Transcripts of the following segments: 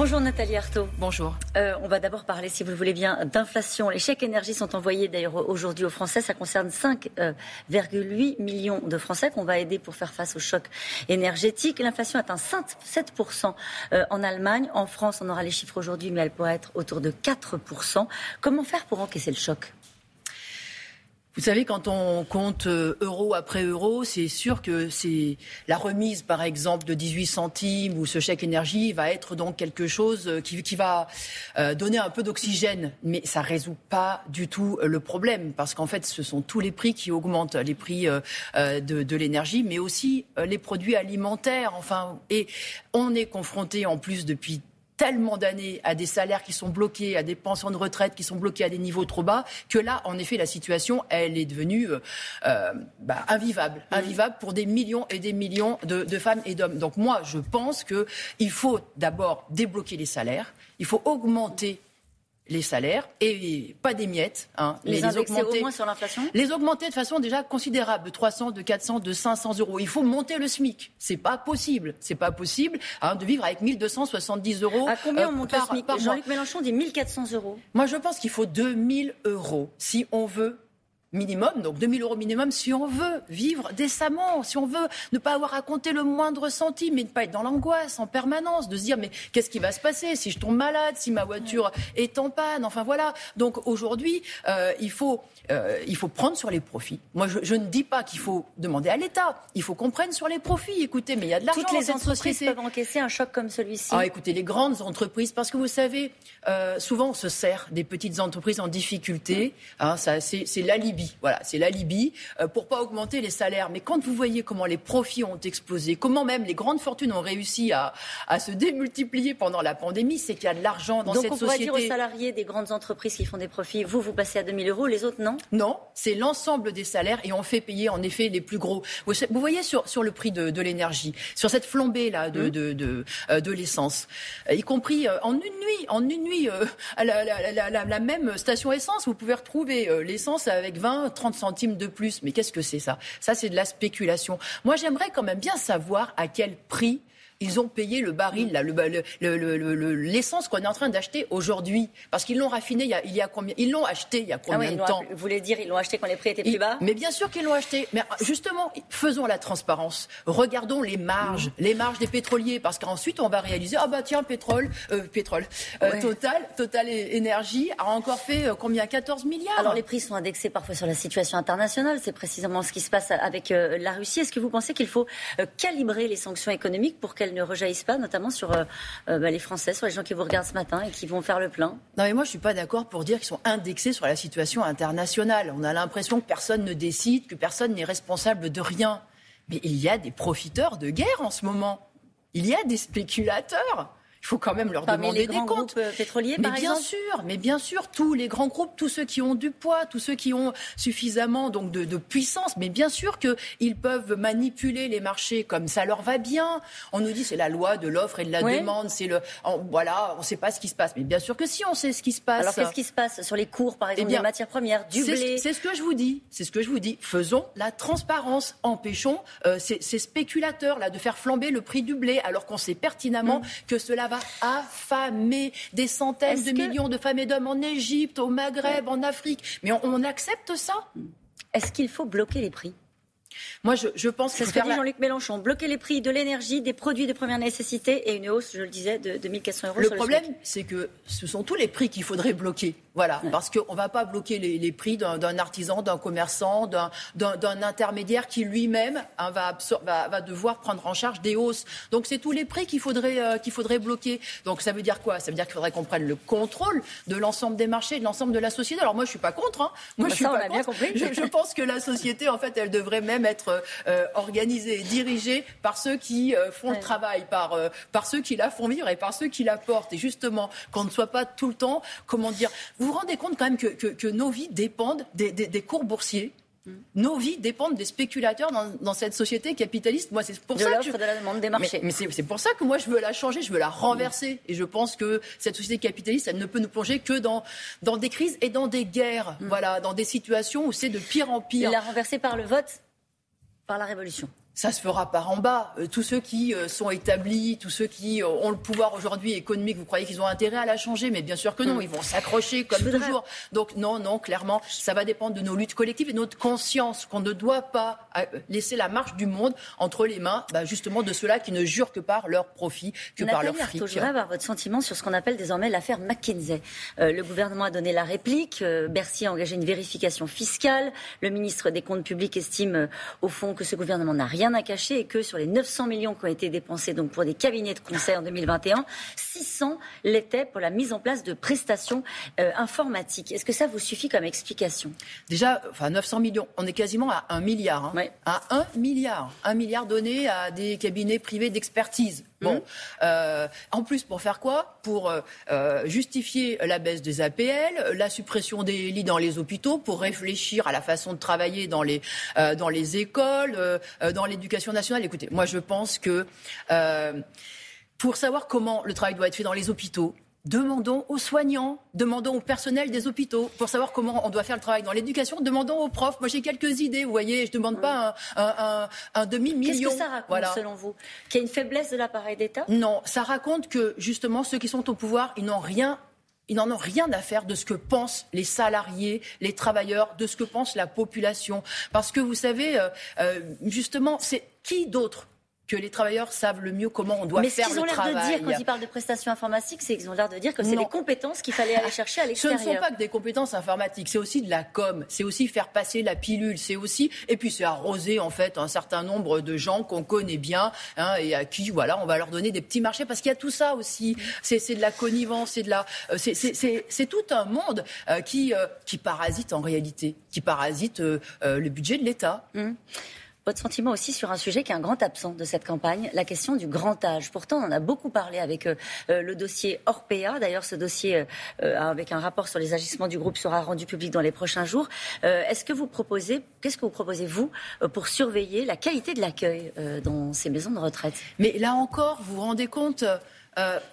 Bonjour Nathalie Arthaud. Bonjour. Euh, on va d'abord parler, si vous le voulez bien, d'inflation. Les chèques énergie sont envoyés d'ailleurs aujourd'hui aux Français. Ça concerne 5,8 euh, millions de Français qu'on va aider pour faire face au choc énergétique. L'inflation atteint 7% euh, en Allemagne. En France, on aura les chiffres aujourd'hui, mais elle pourrait être autour de 4%. Comment faire pour encaisser le choc? Vous savez, quand on compte euh, euro après euro, c'est sûr que c'est la remise, par exemple, de 18 centimes ou ce chèque énergie va être donc quelque chose euh, qui, va euh, donner un peu d'oxygène. Mais ça résout pas du tout le problème parce qu'en fait, ce sont tous les prix qui augmentent, les prix de, de l'énergie, mais aussi les produits alimentaires. Enfin, et on est confronté en plus depuis tellement d'années à des salaires qui sont bloqués, à des pensions de retraite qui sont bloquées à des niveaux trop bas, que là, en effet, la situation, elle est devenue euh, euh bah, invivable, invivable pour des millions et des millions de, de femmes et d'hommes. Donc moi, je pense qu'il faut d'abord débloquer les salaires, il faut augmenter les salaires et pas des miettes. Hein, les, les augmenter, au moins sur l'inflation Les augmenter de façon déjà considérable, de 300, de 400, de 500 euros. Il faut monter le SMIC. C'est pas possible. C'est pas possible hein, de vivre avec 1270 euros. À combien on euh, monte le SMIC Jean-Luc Mélenchon dit 1400 euros. Moi, je pense qu'il faut 2000 euros si on veut minimum, donc 2000 euros minimum, si on veut vivre décemment, si on veut ne pas avoir à compter le moindre centime, mais ne pas être dans l'angoisse en permanence, de se dire mais qu'est-ce qui va se passer si je tombe malade, si ma voiture est en panne, enfin voilà. Donc aujourd'hui, euh, il faut euh, il faut prendre sur les profits. Moi, je, ne dis pas qu'il faut demander à l'État. Il faut qu'on prenne sur les profits. Écoutez, mais il y a de l'argent. Toutes les entreprises peuvent encaisser un choc comme celui-ci. Ah, écoutez, les grandes entreprises, parce que vous savez, euh, souvent on se sert des petites entreprises en difficulté. Hein, c'est, l'alibi. Voilà, c'est l'alibi euh, pour pas augmenter les salaires. Mais quand vous voyez comment les profits ont explosé, comment même les grandes fortunes ont réussi à, à se démultiplier pendant la pandémie, c'est qu'il y a de l'argent dans cette société. Donc on pourrait dire aux salariés des grandes entreprises qui font des profits, vous, vous passez à 2000 euros, les autres non? Non, c'est l'ensemble des salaires et on fait payer en effet les plus gros. Vous, voyez sur, sur le prix de, de l'énergie, sur cette flambée là de, mmh. de, de, euh, de l'essence, euh, y compris euh, en une nuit, en une nuit, à la, la, la, la, même station essence, vous pouvez retrouver l'essence avec 20, 30 centimes de plus. Mais qu'est-ce que c'est ça? Ça, c'est de la spéculation. Moi, j'aimerais quand même bien savoir à quel prix ils ont payé le baril, l'essence qu'on est en train d'acheter aujourd'hui. Parce qu'ils l'ont raffiné il y, a, il y a combien Ils l'ont acheté il y a ah combien de temps Vous voulez dire ils l'ont acheté quand les prix étaient plus bas Mais bien sûr qu'ils l'ont acheté. Mais justement, faisons la transparence. Regardons les marges, les marges des pétroliers. Parce qu'ensuite, on va réaliser ah bah tiens, pétrole, euh, pétrole, euh, Total, Total Énergie a encore fait euh, combien 14 milliards. Alors les prix sont indexés parfois sur la situation internationale. C'est précisément ce qui se passe avec la Russie. Est-ce que vous pensez qu'il faut calibrer les sanctions économiques pour qu'elles ne rejaillissent pas, notamment sur euh, euh, bah, les Français, sur les gens qui vous regardent ce matin et qui vont faire le plein Non, mais moi, je ne suis pas d'accord pour dire qu'ils sont indexés sur la situation internationale. On a l'impression que personne ne décide, que personne n'est responsable de rien. Mais il y a des profiteurs de guerre en ce moment. Il y a des spéculateurs. Il faut quand même leur demander des comptes. Euh, pétroliers, mais par bien sûr, mais bien sûr, tous les grands groupes, tous ceux qui ont du poids, tous ceux qui ont suffisamment donc de, puissance, mais bien sûr qu'ils peuvent manipuler les marchés comme ça leur va bien. On nous dit c'est la loi de l'offre et de la demande, c'est le voilà, on ne sait pas ce qui se passe, mais bien sûr que si on sait ce qui se passe. Alors qu'est-ce qui se passe sur les cours, par exemple, eh des matières premières, du blé? C'est ce que je vous dis, c'est ce que je vous dis. Faisons la transparence, empêchons euh, ces, spéculateurs là de faire flamber le prix du blé, alors qu'on sait pertinemment mm. que cela va affamer des centaines de millions de femmes et d'hommes en Égypte, au Maghreb, en Afrique. Mais on, accepte ça Est-ce qu'il faut bloquer les prix? Moi, je, pense que c'est ce que dit Jean-Luc Mélenchon. Bloquer les prix de l'énergie, des produits de première nécessité et une hausse, je le disais, de, de 1400 euros. Le problème, c'est que ce sont tous les prix qu'il faudrait bloquer. Voilà, parce qu'on ne va pas bloquer les, prix d'un artisan, d'un commerçant, d'un intermédiaire qui lui-même hein, va, va, devoir prendre en charge des hausses. Donc c'est tous les prix qu'il faudrait, euh, qu'il faudrait bloquer. Donc ça veut dire quoi? Ça veut dire qu'il faudrait qu'on prenne le contrôle de l'ensemble des marchés, de l'ensemble de la société. Alors moi je suis pas contre. Hein. Moi bah, je suis pas contre. Je, je, pense que la société en fait elle devrait même être euh, organisée dirigée par ceux qui euh, font le travail, par, par ceux qui la font vivre et par ceux qui la portent. Et justement qu'on ne soit pas tout le temps, comment dire, vous vous rendez compte quand même que, nos vies dépendent des, cours boursiers mm. nos vies dépendent des spéculateurs dans, cette société capitaliste. Moi, c'est pour ça que je... de la demande des marchés. Mais, c'est pour ça que moi, je veux la changer, je veux la renverser. Et je pense que cette société capitaliste, elle ne peut nous plonger que dans, dans des crises et dans des guerres. Mm. Voilà, dans des situations où c'est de pire en pire. la renverser par le vote, par la révolution. Ça se fera par en bas. Euh, tous ceux qui euh, sont établis, tous ceux qui euh, ont le pouvoir aujourd'hui économique, vous croyez qu'ils ont intérêt à la changer? Mais bien sûr que non, mm. ils vont s'accrocher comme toujours. Donc non, non, clairement, ça va dépendre de nos luttes collectives et de notre conscience qu'on ne doit pas laisser la marche du monde entre les mains, bah, justement, de ceux-là qui ne jurent que par leur profit, que par leur fric. Je voudrais avoir votre sentiment sur ce qu'on appelle désormais l'affaire McKinsey. le gouvernement a donné la réplique, Bercy a engagé une vérification fiscale, le ministre des Comptes publics estime au fond que ce gouvernement n'a rien à cacher et que sur les 900 millions qui ont été dépensés donc pour des cabinets de conseil en 2021, 600 l'étaient pour la mise en place de prestations euh, informatiques. Est-ce que ça vous suffit comme explication? Déjà, enfin 900 millions, on est quasiment à 1 milliard. Hein. À 1 milliard. 1 milliard donné à des cabinets privés d'expertise. Bon, mmh. euh, en plus, pour faire quoi? Pour euh, justifier la baisse des APL, la suppression des lits dans les hôpitaux, pour réfléchir à la façon de travailler dans les, dans les écoles, dans l'éducation nationale. Écoutez, moi je pense que euh, pour savoir comment le travail doit être fait dans les hôpitaux, Demandons aux soignants, demandons au personnel des hôpitaux pour savoir comment on doit faire le travail dans l'éducation. Demandons aux profs. Moi, j'ai quelques idées. Vous voyez, je ne demande pas un, demi-million. Qu'est-ce que ça raconte, selon vous Qu'il y a une faiblesse de l'appareil d'État Non, ça raconte que justement ceux qui sont au pouvoir, ils n'ont rien ils n'en ont rien à faire de ce que pensent les salariés, les travailleurs, de ce que pense la population. Parce que vous savez, euh, euh, justement, c'est qui d'autre que les travailleurs savent le mieux comment on doit faire le travail. Mais ce qu'ils ont l'air de dire quand ils parlent de prestations informatiques, c'est qu'ils ont l'air de dire que c'est des compétences qu'il fallait aller chercher à l'extérieur. Ce ne sont pas que des compétences informatiques, c'est aussi de la com, c'est aussi faire passer la pilule, c'est aussi et puis c'est arroser en fait un certain nombre de gens qu'on connaît bien hein, et à qui voilà on va leur donner des petits marchés parce qu'il y a tout ça aussi. C'est de la connivence, c'est de la euh, c'est tout un monde euh, qui euh, qui parasite en réalité, qui parasite le budget de l'État. Mmh votre sentiment aussi sur un sujet qui est un grand absent de cette campagne, la question du grand âge. Pourtant, on en a beaucoup parlé avec euh, euh, le dossier Orpea. D'ailleurs, ce dossier, euh, avec un rapport sur les agissements du groupe, sera rendu public dans les prochains jours. Est-ce que vous proposez, qu'est-ce que vous proposez, vous, pour surveiller la qualité de l'accueil dans ces maisons de retraite? Mais là encore, vous vous rendez compte,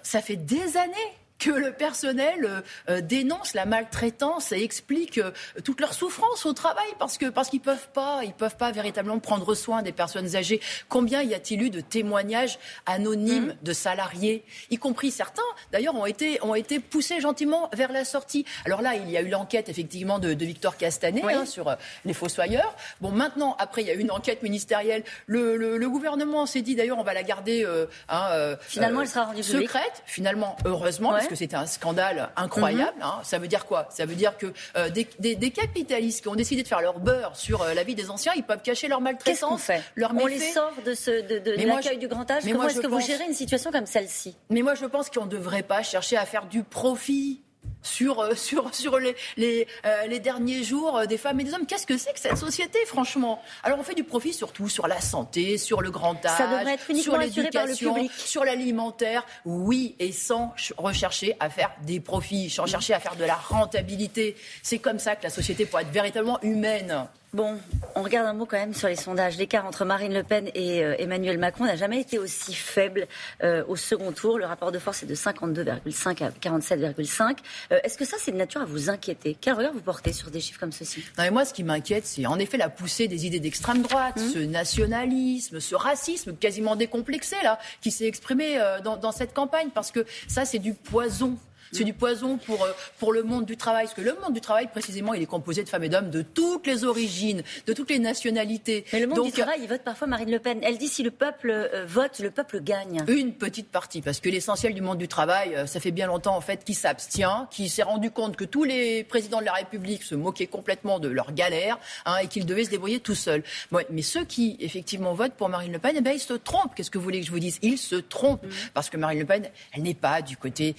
ça fait des années que le personnel euh, euh, dénonce la maltraitance et explique euh, toute leur souffrance au travail parce que parce qu'ils peuvent pas ils peuvent pas véritablement prendre soin des personnes âgées. Combien y a-t-il eu de témoignages anonymes mmh. de salariés, y compris certains d'ailleurs ont été ont été poussés gentiment vers la sortie. Alors là, il y a eu l'enquête effectivement de, de Victor Castanet hein, sur les fossoyeurs. Bon, maintenant après il y a eu une enquête ministérielle. Le, le, gouvernement s'est dit d'ailleurs on va la garder hein, finalement elle sera rendue secrète. Finalement, heureusement parce que c'était un scandale incroyable. Mhm. Hein. Ça veut dire quoi? Ça veut dire que euh, des, capitalistes qui ont décidé de faire leur beurre sur euh, la vie des anciens, ils peuvent cacher leur maltraitance, fait? leur On les sort de, de, l'accueil du grand âge? Comment est-ce que vous gérez une situation comme celle-ci? Mais moi, je pense qu'on ne devrait pas chercher à faire du profit sur, euh, sur, sur les, les, euh, les derniers jours euh, des femmes et des hommes. Qu'est-ce que c'est que cette société, franchement? Alors, on fait du profit surtout sur la santé, sur le grand âge, sur l'éducation, sur l'alimentaire. Oui, et sans rechercher à faire des profits, sans chercher à faire de la rentabilité. C'est comme ça que la société pourrait être véritablement humaine. Bon, on regarde un mot quand même sur les sondages. L'écart entre Marine Le Pen et euh, Emmanuel Macron n'a jamais été aussi faible euh, au second tour. Le rapport de force est de 52,5 à 47,5. Euh, est-ce que ça, c'est de nature à vous inquiéter? Quel regard vous portez sur des chiffres comme ceci? Non, Moi, ce qui m'inquiète, c'est en effet la poussée des idées d'extrême droite, mmh. ce nationalisme, ce racisme quasiment décomplexé là, qui s'est exprimé dans, dans cette campagne, parce que ça, c'est du poison c'est du poison pour, euh, pour le monde du travail. Parce que le monde du travail, précisément, il est composé de femmes et d'hommes de toutes les origines, de toutes les nationalités. Mais le monde du travail, il vote parfois Marine Le Pen. Elle dit si le peuple euh, vote, le peuple gagne. Une petite partie, parce que l'essentiel du monde du travail, euh, ça fait bien longtemps en fait qu'il s'abstient, qu'il s'est rendu compte que tous les présidents de la République se moquaient complètement de leur galère hein, et qu'ils devaient se débrouiller tout seuls. mais ceux qui effectivement votent pour Marine Le Pen, eh bien, ils se trompent. Qu'est-ce que vous voulez que je vous dise? Ils se trompent mmh. parce que Marine Le Pen, elle n'est pas du côté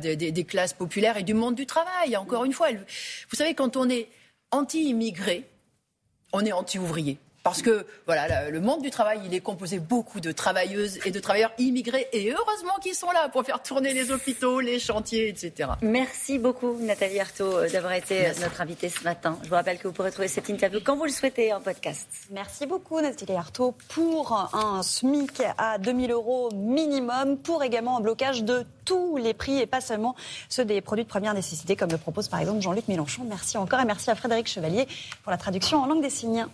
des des, classes populaires et du monde du travail. Encore une fois, vous savez, quand on est anti-immigré, on est anti-ouvrier. Parce que voilà, le monde du travail, il est composé beaucoup de travailleuses et de travailleurs immigrés. Et heureusement qu'ils sont là pour faire tourner les hôpitaux, les chantiers, etc. Merci beaucoup, Nathalie Arthaud, euh, d'avoir été euh, notre invitée ce matin. Je vous rappelle que vous pourrez trouver cette interview quand vous le souhaitez en podcast. Merci beaucoup, Nathalie Arthaud, pour un SMIC à 2000 euros minimum, pour également un blocage de tous les prix et pas seulement ceux des produits de première nécessité, comme le propose par exemple Jean-Luc Mélenchon. Merci encore et merci à Frédéric Chevalier pour la traduction en langue des signes.